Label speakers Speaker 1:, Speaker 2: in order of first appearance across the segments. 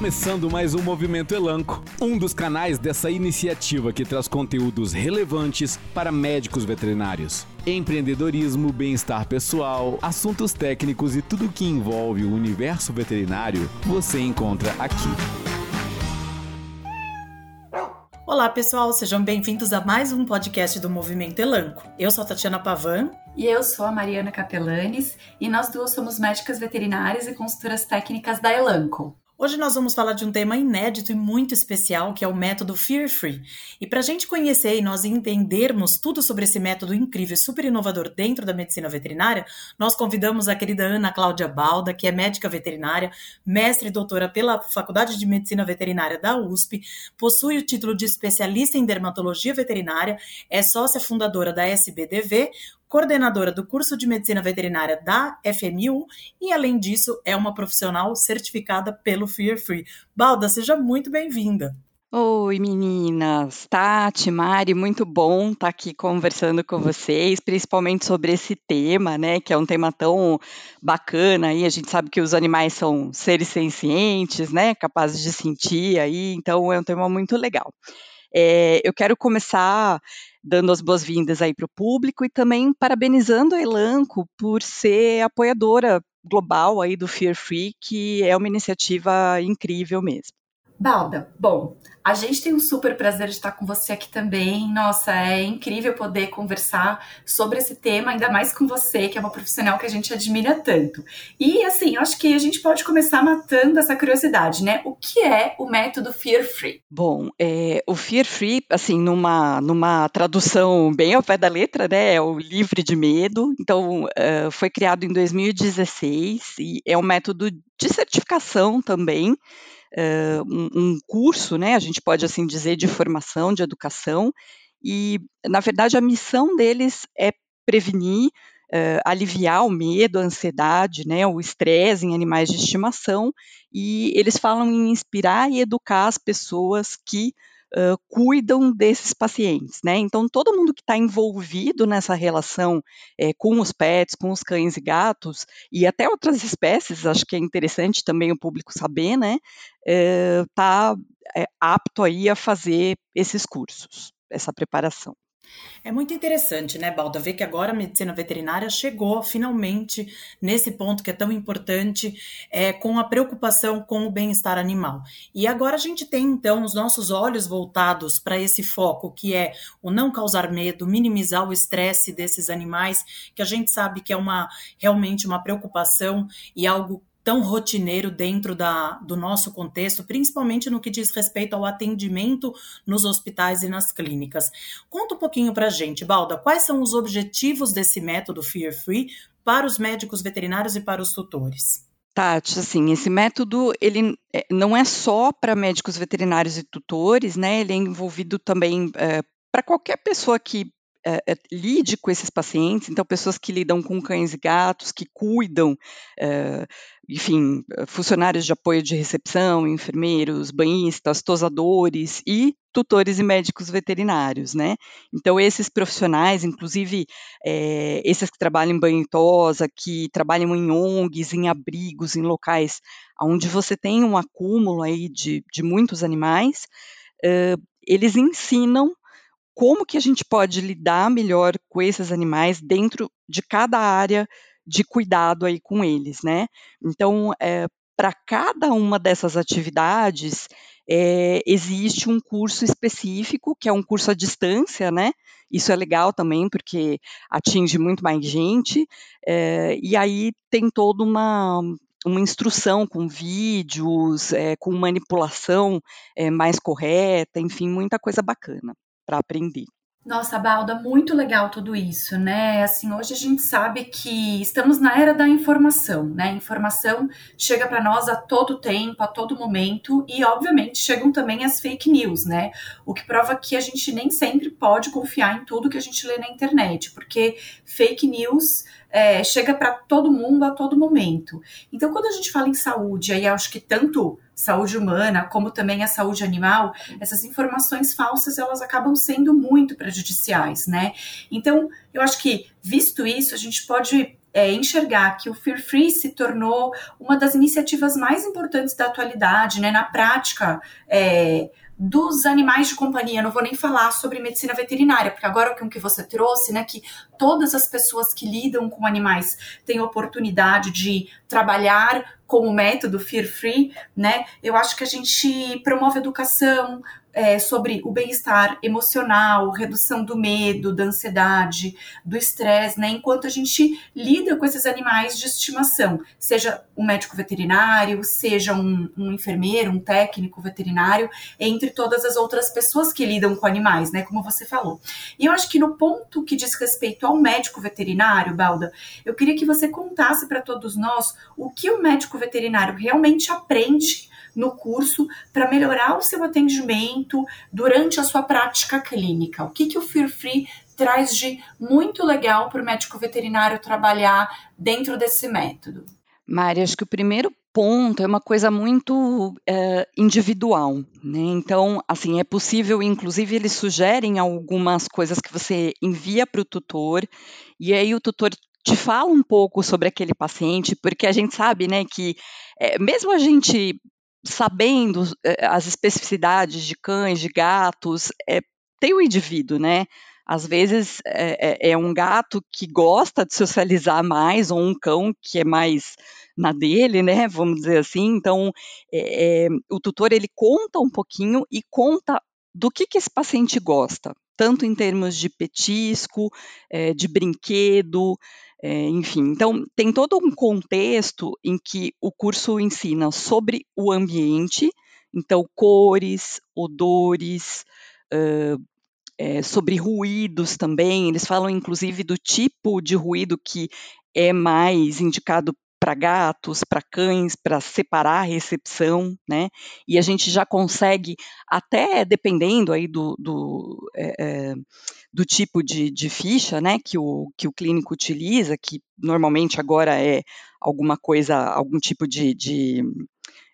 Speaker 1: começando mais um Movimento Elanco, um dos canais dessa iniciativa que traz conteúdos relevantes para médicos veterinários. Empreendedorismo, bem-estar pessoal, assuntos técnicos e tudo que envolve o universo veterinário você encontra aqui.
Speaker 2: Olá, pessoal, sejam bem-vindos a mais um podcast do Movimento Elanco. Eu sou a Tatiana Pavan.
Speaker 3: E eu sou a Mariana Capelanes, e nós duas somos médicas veterinárias e consultoras técnicas da Elanco.
Speaker 2: Hoje nós vamos falar de um tema inédito e muito especial, que é o método Fear Free. E para a gente conhecer e nós entendermos tudo sobre esse método incrível e super inovador dentro da medicina veterinária, nós convidamos a querida Ana Cláudia Balda, que é médica veterinária, mestre e doutora pela Faculdade de Medicina Veterinária da USP, possui o título de especialista em dermatologia veterinária, é sócia fundadora da SBDV, coordenadora do curso de medicina veterinária da FMU e, além disso, é uma profissional certificada pelo Fear Free. Balda, seja muito bem-vinda.
Speaker 4: Oi, meninas. Tati, Mari, muito bom estar aqui conversando com vocês, principalmente sobre esse tema, né, que é um tema tão bacana aí. A gente sabe que os animais são seres sencientes, né, capazes de sentir aí, então é um tema muito legal. É, eu quero começar dando as boas-vindas aí para o público e também parabenizando a Elanco por ser apoiadora global aí do Fear Free, que é uma iniciativa incrível mesmo.
Speaker 3: Balda, bom, a gente tem um super prazer de estar com você aqui também. Nossa, é incrível poder conversar sobre esse tema, ainda mais com você, que é uma profissional que a gente admira tanto. E assim, acho que a gente pode começar matando essa curiosidade, né? O que é o método Fear Free?
Speaker 4: Bom, é, o Fear Free, assim, numa, numa tradução bem ao pé da letra, né? É o livre de medo. Então, uh, foi criado em 2016 e é um método de certificação também uh, um, curso, né, a gente pode assim dizer, de formação, de educação, e, na verdade, a missão deles é prevenir, uh, aliviar o medo, a ansiedade, né, o estresse em animais de estimação, e eles falam em inspirar e educar as pessoas que cuidam desses pacientes, né? Então, todo mundo que está envolvido nessa relação é, com os pets, com os cães e gatos, e até outras espécies, acho que é interessante também o público saber, né? Está é, apto aí a fazer esses cursos, essa preparação.
Speaker 2: É muito interessante, né, Balda, ver que agora a medicina veterinária chegou finalmente nesse ponto que é tão importante, é, com a preocupação com o bem-estar animal. E agora a gente tem, então, os nossos olhos voltados para esse foco, que é o não causar medo, minimizar o estresse desses animais, que a gente sabe que é uma realmente uma preocupação e algo tão rotineiro dentro da, do nosso contexto, principalmente no que diz respeito ao atendimento nos hospitais e nas clínicas. Conta um pouquinho para a gente, Balda, quais são os objetivos desse método Fear Free para os médicos veterinários e para os tutores?
Speaker 4: Tati, assim, esse método ele é, não é só para médicos veterinários e tutores, né? Ele é envolvido também é, para qualquer pessoa que é, é, lide com esses pacientes, então pessoas que lidam com cães e gatos, que cuidam, é, enfim, funcionários de apoio de recepção, enfermeiros, banhistas, tosadores e tutores e médicos veterinários, né? Então esses profissionais, inclusive é, esses que trabalham em banho tosa, que trabalham em ONGs, em abrigos, em locais onde você tem um acúmulo aí de, de muitos animais, eles ensinam como que a gente pode lidar melhor com esses animais dentro de cada área de cuidado aí com eles, né? Então, é, para cada uma dessas atividades, é, existe um curso específico, que é um curso à distância, né? Isso é legal também, porque atinge muito mais gente, é, e aí tem toda uma, uma instrução com vídeos, é, com manipulação mais correta, enfim, muita coisa bacana para aprender.
Speaker 3: Nossa, Balda, muito legal tudo isso, né? Assim, hoje a gente sabe que estamos na era da informação, né? informação chega para nós a todo tempo, a todo momento, e obviamente chegam também as fake news, né? O que prova que a gente nem sempre pode confiar em tudo que a gente lê na internet, porque fake news é, chega para todo mundo a todo momento. Então, quando a gente fala em saúde, aí acho que tanto saúde humana, como também a saúde animal, essas informações falsas elas acabam sendo muito prejudiciais, né? Então, eu acho que visto isso, a gente pode é, enxergar que o Fear Free se tornou uma das iniciativas mais importantes da atualidade, né? Na prática, é, dos animais de companhia. Não vou nem falar sobre medicina veterinária, porque agora com o que você trouxe, né, que todas as pessoas que lidam com animais têm oportunidade de trabalhar com o método Fear Free, né? Eu acho que a gente promove educação, é, sobre o bem-estar emocional, redução do medo, da ansiedade, do estresse, né? Enquanto a gente lida com esses animais de estimação, seja um médico veterinário, seja um, um enfermeiro, um técnico veterinário, entre todas as outras pessoas que lidam com animais, né? Como você falou. E eu acho que no ponto que diz respeito ao médico veterinário, Balda, eu queria que você contasse para todos nós o que o médico veterinário realmente aprende no curso para melhorar o seu atendimento durante a sua prática clínica? O que, que o Fear Free traz de muito legal para o médico veterinário trabalhar dentro desse método?
Speaker 4: Mari, acho que o primeiro ponto é uma coisa muito é, individual, né? Então, assim, é possível, inclusive, eles sugerem algumas coisas que você envia para o tutor, e aí o tutor te fala um pouco sobre aquele paciente, porque a gente sabe, né, que é, mesmo a gente sabendo eh, as especificidades de cães, de gatos, é, tem o indivíduo, né? Às vezes é, é, um gato que gosta de socializar mais, ou um cão que é mais na dele, né? Vamos dizer assim. Então, é, o tutor ele conta um pouquinho e conta do que, que esse paciente gosta, tanto em termos de petisco, é, de brinquedo, é, enfim, então tem todo um contexto em que o curso ensina sobre o ambiente, então cores, odores, uh, é, sobre ruídos também. Eles falam inclusive do tipo de ruído que é mais indicado para gatos, para cães, para separar a recepção, né? E a gente já consegue, até dependendo aí do, do, é, é, do tipo de, de, ficha, né, que o, que o clínico utiliza, que normalmente agora é alguma coisa, algum tipo de, de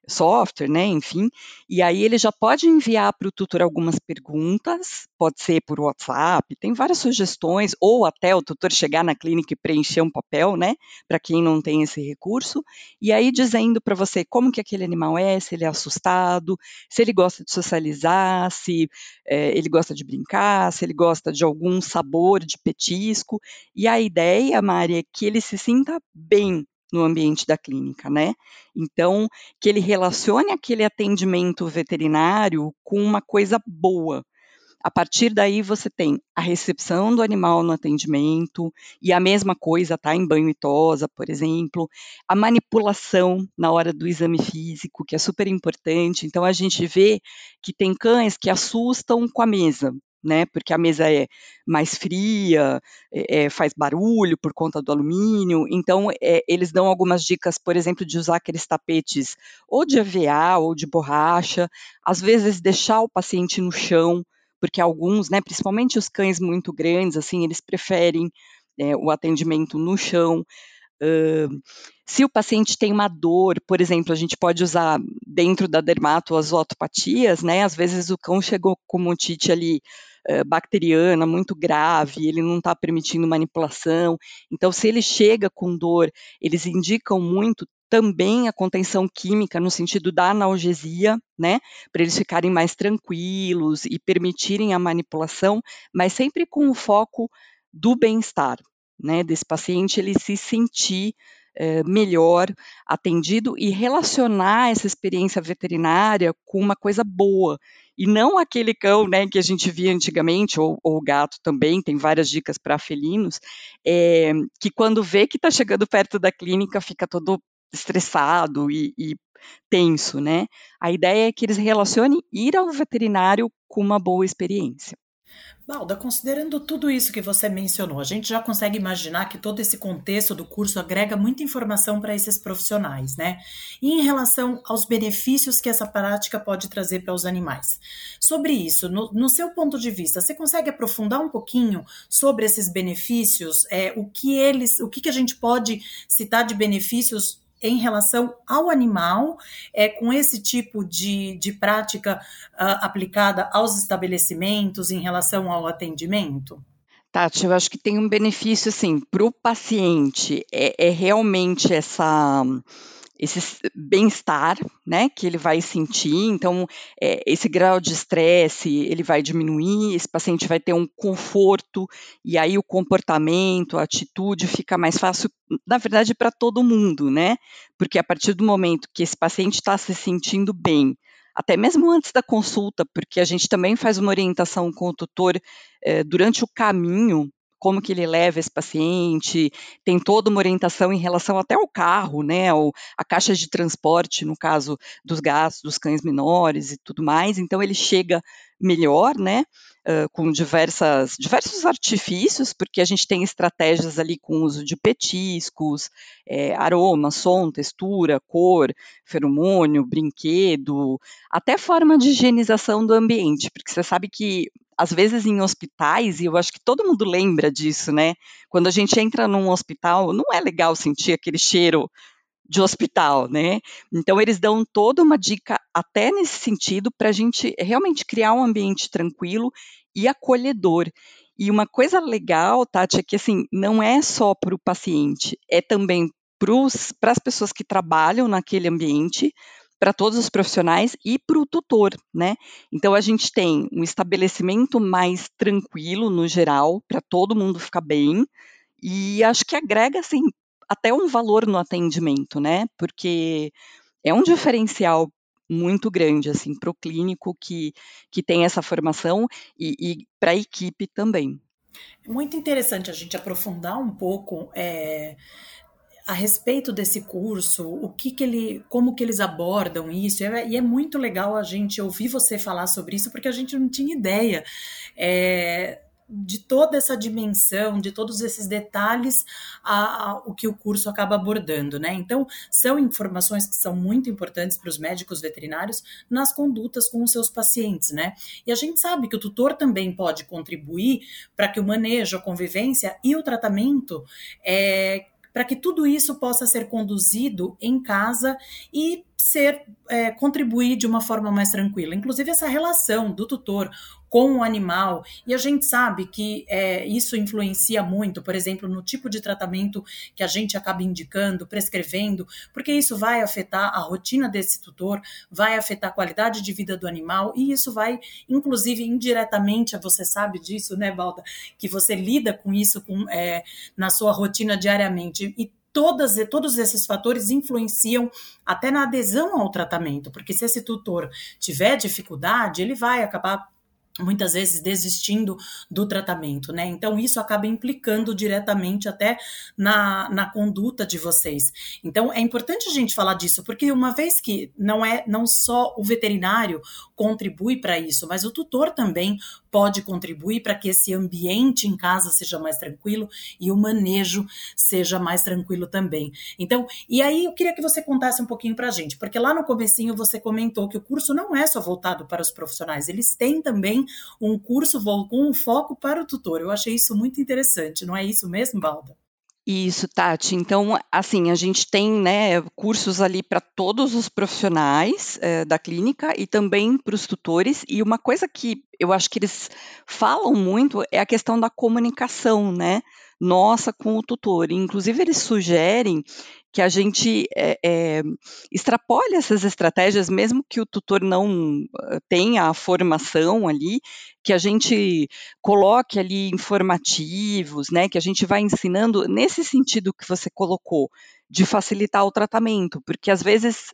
Speaker 4: software, né, enfim, e aí ele já pode enviar para o tutor algumas perguntas, pode ser por WhatsApp, tem várias sugestões, ou até o tutor chegar na clínica e preencher um papel, né, para quem não tem esse recurso, e aí dizendo para você como que aquele animal é, se ele é assustado, se ele gosta de socializar, se é, ele gosta de brincar, se ele gosta de algum sabor de petisco, e a ideia, Mari, é que ele se sinta bem no ambiente da clínica, né? Então, que ele relacione aquele atendimento veterinário com uma coisa boa. A partir daí você tem a recepção do animal no atendimento e a mesma coisa, tá? Em banho e tosa, por exemplo, a manipulação na hora do exame físico, que é super importante. Então a gente vê que tem cães que assustam com a mesa, né? Porque a mesa é mais fria, é, é, faz barulho por conta do alumínio. Então, é, eles dão algumas dicas, por exemplo, de usar aqueles tapetes ou de EVA ou de borracha, às vezes deixar o paciente no chão, porque alguns, né, principalmente os cães muito grandes, assim, eles preferem é, o atendimento no chão. Uh, se o paciente tem uma dor, por exemplo, a gente pode usar dentro da dermato as otopatias, né? Às vezes o cão chegou com otite ali bacteriana muito grave, ele não está permitindo manipulação. Então, se ele chega com dor, eles indicam muito também a contenção química no sentido da analgesia, né, para eles ficarem mais tranquilos e permitirem a manipulação, mas sempre com o foco do bem-estar, né, desse paciente ele se sentir é, melhor atendido e relacionar essa experiência veterinária com uma coisa boa e não aquele cão, né, que a gente via antigamente ou, o gato também tem várias dicas para felinos, é, que quando vê que está chegando perto da clínica fica todo estressado e, e tenso, né? A ideia é que eles relacionem ir ao veterinário com uma boa experiência.
Speaker 2: Balda, considerando tudo isso que você mencionou, a gente já consegue imaginar que todo esse contexto do curso agrega muita informação para esses profissionais, né? E em relação aos benefícios que essa prática pode trazer para os animais. Sobre isso, no, no, seu ponto de vista, você consegue aprofundar um pouquinho sobre esses benefícios? É, o que eles, o que, que a gente pode citar de benefícios em relação ao animal, é, com esse tipo de, de prática uh, aplicada aos estabelecimentos em relação ao atendimento?
Speaker 4: Tati, eu acho que tem um benefício, assim, para o paciente, é, é realmente essa esse bem-estar, né, que ele vai sentir. Então, é, esse grau de estresse ele vai diminuir, esse paciente vai ter um conforto e aí o comportamento, a atitude fica mais fácil, na verdade, para todo mundo, né? Porque a partir do momento que esse paciente está se sentindo bem, até mesmo antes da consulta, porque a gente também faz uma orientação com o tutor é, durante o caminho como que ele leva esse paciente, tem toda uma orientação em relação até ao carro, né, ou a caixa de transporte, no caso dos gastos dos cães menores e tudo mais, então ele chega melhor, né, uh, com diversas, diversos artifícios, porque a gente tem estratégias ali com uso de petiscos, é, aroma, som, textura, cor, feromônio, brinquedo, até forma de higienização do ambiente, porque você sabe que às vezes em hospitais, e eu acho que todo mundo lembra disso, né? Quando a gente entra num hospital, não é legal sentir aquele cheiro de hospital, né? Então eles dão toda uma dica até nesse sentido para a gente realmente criar um ambiente tranquilo e acolhedor. E uma coisa legal, Tati, é que assim não é só para o paciente, é também para as pessoas que trabalham naquele ambiente, para todos os profissionais e para o tutor, né? Então a gente tem um estabelecimento mais tranquilo no geral, para todo mundo ficar bem, e acho que agrega assim até um valor no atendimento, né? Porque é um diferencial muito grande assim para o clínico que, que tem essa formação e, e para a equipe também.
Speaker 2: É muito interessante a gente aprofundar um pouco é, a respeito desse curso, o que, que ele, como que eles abordam isso, e é muito legal a gente ouvir você falar sobre isso, porque a gente não tinha ideia é, de toda essa dimensão, de todos esses detalhes, a, a, o que o curso acaba abordando, né? Então, são informações que são muito importantes para os médicos veterinários nas condutas com os seus pacientes, né? E a gente sabe que o tutor também pode contribuir para que o manejo, a convivência e o tratamento é, para que tudo isso possa ser conduzido em casa e ser é, contribuir de uma forma mais tranquila. Inclusive essa relação do tutor com o animal. E a gente sabe que é, isso influencia muito, por exemplo, no tipo de tratamento que a gente acaba indicando, prescrevendo, porque isso vai afetar a rotina desse tutor, vai afetar a qualidade de vida do animal, e isso vai, inclusive, indiretamente, você sabe disso, né, Balda, que você lida com isso com, é, na sua rotina diariamente. E todas, todos esses fatores influenciam até na adesão ao tratamento, porque se esse tutor tiver dificuldade, ele vai acabar muitas vezes desistindo do tratamento, né? Então isso acaba implicando diretamente até na, na conduta de vocês. Então é importante a gente falar disso, porque uma vez que não é não só o veterinário contribui para isso, mas o tutor também pode contribuir para que esse ambiente em casa seja mais tranquilo e o manejo seja mais tranquilo também. Então, e aí eu queria que você contasse um pouquinho para a gente, porque lá no comecinho você comentou que o curso não é só voltado para os profissionais, eles têm também um curso com um foco para o tutor. Eu achei isso muito interessante, não é isso mesmo, Balda?
Speaker 4: Isso, Tati. Então, assim, a gente tem né, cursos ali para todos os profissionais é, da clínica e também para os tutores. E uma coisa que eu acho que eles falam muito é a questão da comunicação, né? Nossa com o tutor. Inclusive, eles sugerem que a gente é, é, extrapole essas estratégias, mesmo que o tutor não eh, tenha a formação ali, que a gente coloque ali informativos, né, que a gente vai ensinando nesse sentido que você colocou, de facilitar o tratamento, porque às vezes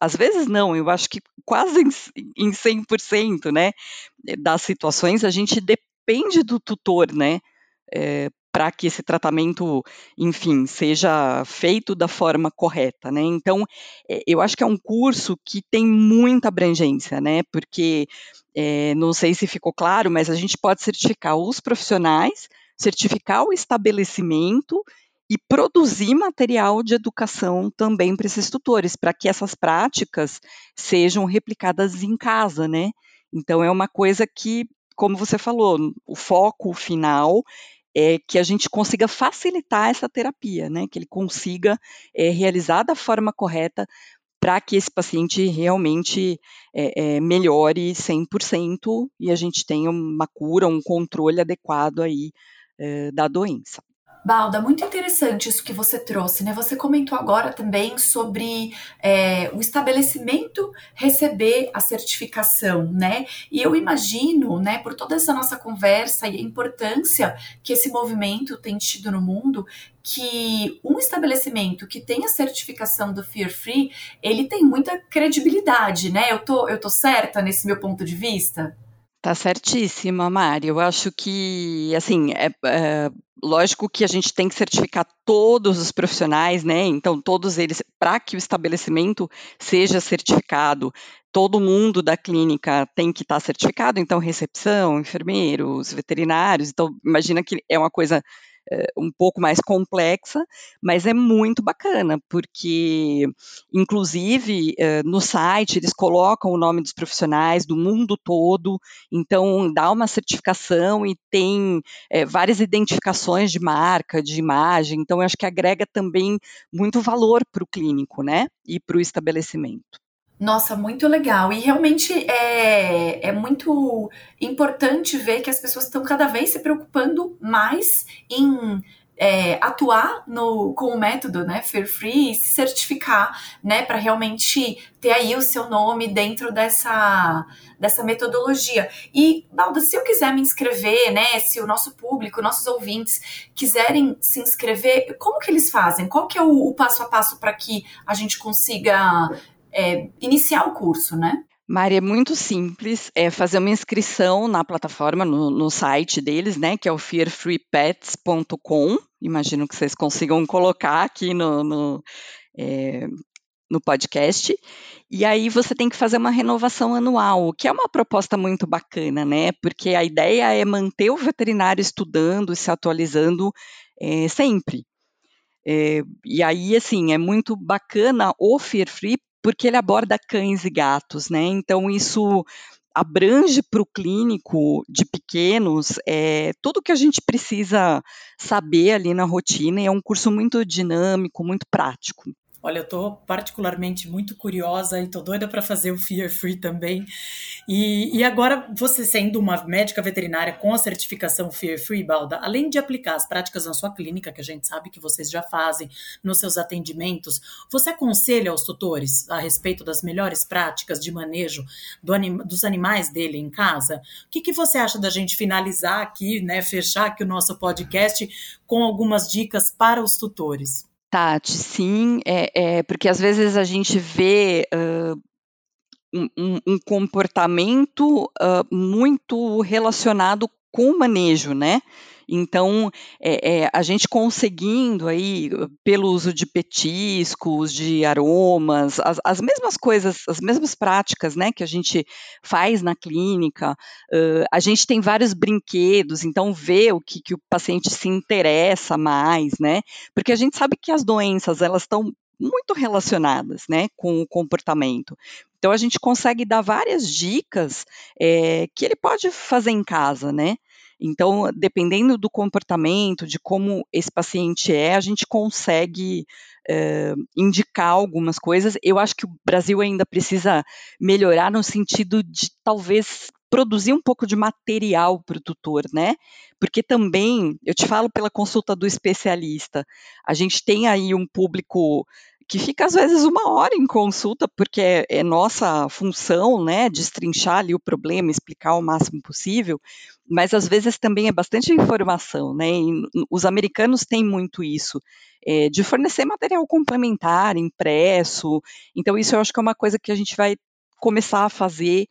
Speaker 4: às vezes não, eu acho que quase em 100%, né, das situações a gente depende do tutor, né, é, para que esse tratamento, enfim, seja feito da forma correta, né? Então, é, eu acho que é um curso que tem muita abrangência, né? Porque é, não sei se ficou claro, mas a gente pode certificar os profissionais, certificar o estabelecimento e produzir material de educação também para esses tutores, para que essas práticas sejam replicadas em casa, né? Então é uma coisa que, como você falou, o foco final é que a gente consiga facilitar essa terapia, né? Que ele consiga é, realizar da forma correta para que esse paciente realmente é, é, melhore 100% e a gente tenha uma cura, um controle adequado aí uh, da doença.
Speaker 3: Balda, muito interessante isso que você trouxe, né? Você comentou agora também sobre é, o estabelecimento receber a certificação, né? E eu imagino, né, por toda essa nossa conversa e a importância que esse movimento tem tido no mundo, que um estabelecimento que tem a certificação do Fear Free, ele tem muita credibilidade, né? Eu tô, eu tô certa nesse meu ponto de vista?
Speaker 4: Tá certíssima, Mari. Eu acho que, assim, é, é, lógico que a gente tem que certificar todos os profissionais, né? Então, todos eles, para que o estabelecimento seja certificado, todo mundo da clínica tem que estar tá certificado. Então, recepção, enfermeiros, veterinários. Então, imagina que é uma coisa um pouco mais complexa, mas é muito bacana, porque, inclusive, eh, no site eles colocam o nome dos profissionais do mundo todo, então dá uma certificação e tem é, várias identificações de marca, de imagem, então eu acho que agrega também muito valor para o clínico, né, e para o estabelecimento.
Speaker 3: Nossa, muito legal. E realmente é, é muito importante ver que as pessoas estão cada vez se preocupando mais em é, atuar no, com o método, né, Fear Free, e se certificar, né, para realmente ter aí o seu nome dentro dessa, dessa metodologia. E, Balda, se eu quiser me inscrever, né, se o nosso público, nossos ouvintes quiserem se inscrever, como que eles fazem? Qual que é o, o passo a passo para que a gente consiga é, iniciar o curso, né?
Speaker 4: Mari, é muito simples, é fazer uma inscrição na plataforma, no, no site deles, né, que é o fearfreepets.com, imagino que vocês consigam colocar aqui no, no, é, no podcast, e aí você tem que fazer uma renovação anual, que é uma proposta muito bacana, né, porque a ideia é manter o veterinário estudando e se atualizando é, sempre. É, e aí, assim, é muito bacana o Fear Free porque ele aborda cães e gatos, né? Então isso abrange para o clínico de pequenos é, tudo que a gente precisa saber ali na rotina e é um curso muito dinâmico, muito prático.
Speaker 2: Olha, eu estou particularmente muito curiosa e estou doida para fazer o Fear Free também. E, e, agora, você sendo uma médica veterinária com a certificação Fear Free, Balda, além de aplicar as práticas na sua clínica, que a gente sabe que vocês já fazem nos seus atendimentos, você aconselha aos tutores a respeito das melhores práticas de manejo do anim, dos animais dele em casa? O que, que você acha da gente finalizar aqui, né, fechar aqui o nosso podcast com algumas dicas para os tutores?
Speaker 4: Tati, sim, é, é, porque às vezes a gente vê uh, um, um, comportamento uh, muito relacionado com o manejo, né? Então, é, é, a gente conseguindo aí, pelo uso de petiscos, de aromas, as, as, mesmas coisas, as mesmas práticas, né, que a gente faz na clínica, uh, a gente tem vários brinquedos, então vê o que, que o paciente se interessa mais, né, porque a gente sabe que as doenças, elas estão muito relacionadas, né, com o comportamento. Então a gente consegue dar várias dicas é, que ele pode fazer em casa, né? Então, dependendo do comportamento, de como esse paciente é, a gente consegue é, indicar algumas coisas. Eu acho que o Brasil ainda precisa melhorar no sentido de talvez produzir um pouco de material para o tutor, né? Porque também, eu te falo pela consulta do especialista, a gente tem aí um público que fica às vezes uma hora em consulta, porque é, é nossa função, né, destrinchar ali o problema, explicar o máximo possível, mas às vezes também é bastante informação, né, os americanos têm muito isso, é, de fornecer material complementar, impresso, então isso eu acho que é uma coisa que a gente vai começar a fazer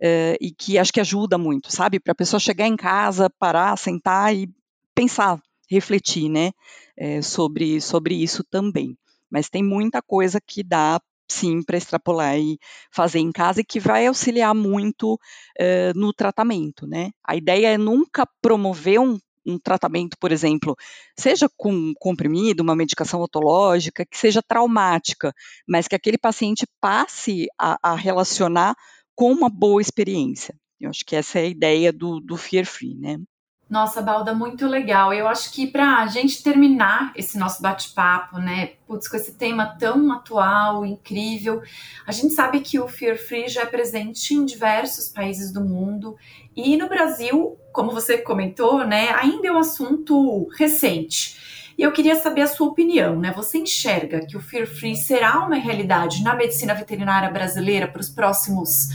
Speaker 4: é, e que acho que ajuda muito, sabe, para a pessoa chegar em casa, parar, sentar e pensar, refletir, né, é, sobre, sobre isso também mas tem muita coisa que dá sim para extrapolar e fazer em casa e que vai auxiliar muito uh, no tratamento, né? A ideia é nunca promover um, um tratamento, por exemplo, seja com comprimido, uma medicação otológica, que seja traumática, mas que aquele paciente passe a, a relacionar com uma boa experiência. Eu acho que essa é a ideia do, do Fear Free, né?
Speaker 3: Nossa, Balda, muito legal. Eu acho que para a gente terminar esse nosso bate-papo, né, putz, com esse tema tão atual, incrível, a gente sabe que o Fear Free já é presente em diversos países do mundo e no Brasil, como você comentou, né, ainda é um assunto recente. E eu queria saber a sua opinião, né? Você enxerga que o Fear Free será uma realidade na medicina veterinária brasileira para os próximos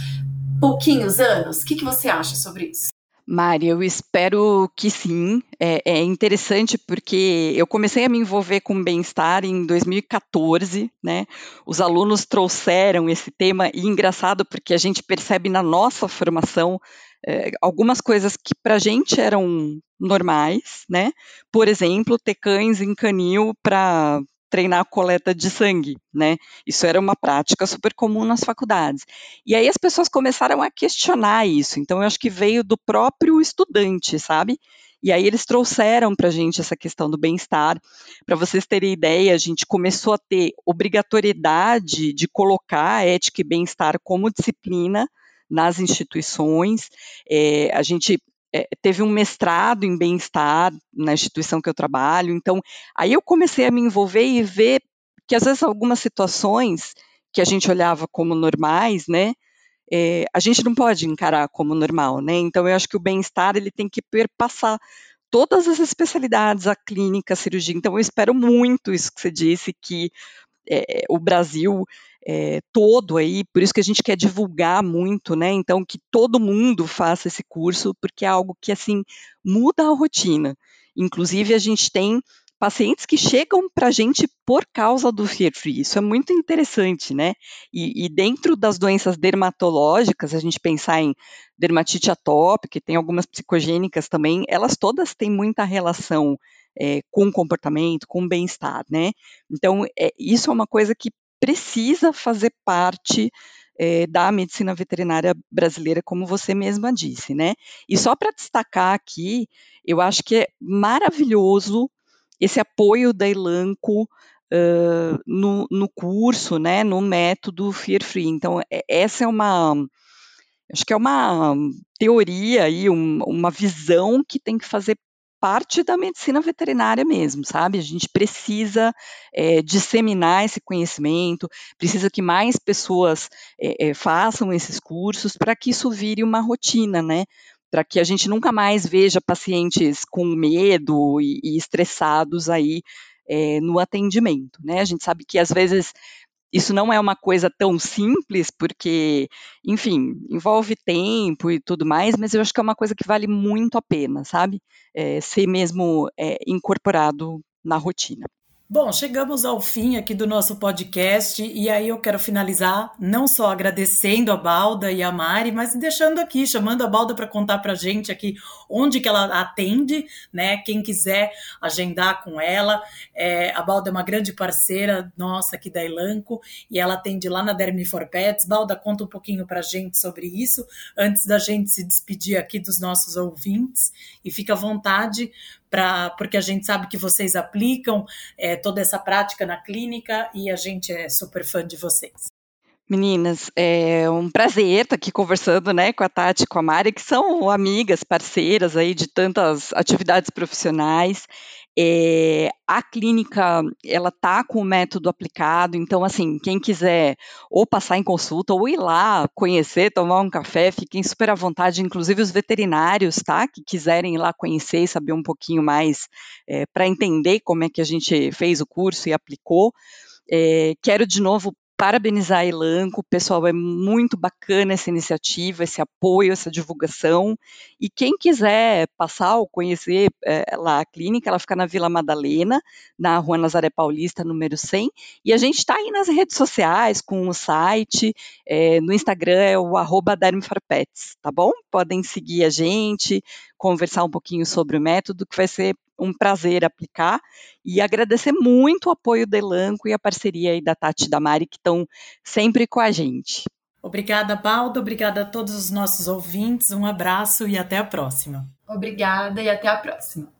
Speaker 3: pouquinhos anos? O que, que você acha sobre isso?
Speaker 4: Mari, eu espero que sim. É, é, interessante porque eu comecei a me envolver com bem-estar em 2014, né? Os alunos trouxeram esse tema e engraçado porque a gente percebe na nossa formação é, algumas coisas que para a gente eram normais, né? Por exemplo, ter cães em canil para treinar a coleta de sangue, né? Isso era uma prática super comum nas faculdades. E aí as pessoas começaram a questionar isso. Então eu acho que veio do próprio estudante, sabe? E aí eles trouxeram para a gente essa questão do bem-estar. Para vocês terem ideia, a gente começou a ter obrigatoriedade de colocar ética e bem-estar como disciplina nas instituições. É, a gente é, teve um mestrado em bem-estar na instituição que eu trabalho, então aí eu comecei a me envolver e ver que às vezes algumas situações que a gente olhava como normais, né, é, a gente não pode encarar como normal, né? Então eu acho que o bem-estar ele tem que perpassar todas as especialidades, a clínica, a cirurgia. Então eu espero muito isso que você disse que é, o Brasil é, todo aí, por isso que a gente quer divulgar muito, né? Então, que todo mundo faça esse curso, porque é algo que, assim, muda a rotina. Inclusive, a gente tem pacientes que chegam para a gente por causa do fear free. Isso é muito interessante, né? E, e, dentro das doenças dermatológicas, a gente pensar em dermatite atópica, tem algumas psicogênicas também, elas todas têm muita relação é, com comportamento, com bem-estar, né? Então, é, isso é uma coisa que precisa fazer parte é, da medicina veterinária brasileira, como você mesma disse, né? E só para destacar aqui, eu acho que é maravilhoso esse apoio da Elanco uh, no, no, curso, né, no método Fear Free. Então, é, essa é uma, acho que é uma teoria aí, um, uma visão que tem que fazer parte da medicina veterinária mesmo, sabe? A gente precisa é, disseminar esse conhecimento, precisa que mais pessoas é, é, façam esses cursos para que isso vire uma rotina, né? Para que a gente nunca mais veja pacientes com medo e, e estressados aí no atendimento, né? A gente sabe que às vezes isso não é uma coisa tão simples, porque, enfim, envolve tempo e tudo mais, mas eu acho que é uma coisa que vale muito a pena, sabe? É, ser mesmo é, incorporado na rotina.
Speaker 2: Bom, chegamos ao fim aqui do nosso podcast e aí eu quero finalizar não só agradecendo a Balda e a Mari, mas deixando aqui, chamando a Balda para contar para gente aqui onde que ela atende, né? Quem quiser agendar com ela. É, a Balda é uma grande parceira nossa aqui da Elanco e ela atende lá na Dermi for Pets. Balda, conta um pouquinho para gente sobre isso antes da gente se despedir aqui dos nossos ouvintes e fica à vontade Pra, porque a gente sabe que vocês aplicam é, toda essa prática na clínica e a gente é super fã de vocês.
Speaker 4: Meninas, é um prazer estar aqui conversando né, com a Tati e com a Mari, que são amigas, parceiras aí de tantas atividades profissionais. É, a clínica, ela tá com o método aplicado, então, assim, quem quiser ou passar em consulta ou ir lá conhecer, tomar um café, fiquem super à vontade, inclusive os veterinários, tá? Que quiserem ir lá conhecer e saber um pouquinho mais é, para entender como é que a gente fez o curso e aplicou. É, quero de novo parabenizar a Elanco, pessoal, é muito bacana essa iniciativa, esse apoio, essa divulgação. E quem quiser passar ou conhecer é, lá a clínica, ela fica na Vila Madalena, na Rua Nazaré Paulista, número 100. E a gente está aí nas redes sociais, com o site, é, no Instagram é o arroba tá bom? Podem seguir a gente, conversar um pouquinho sobre o método, que vai ser um prazer aplicar e agradecer muito o apoio da Elanco e a parceria aí da Tati e da Mari, que estão sempre com a gente.
Speaker 2: Obrigada, Baldo. Obrigada a todos os nossos ouvintes. Um abraço e até a próxima.
Speaker 3: Obrigada e até a próxima.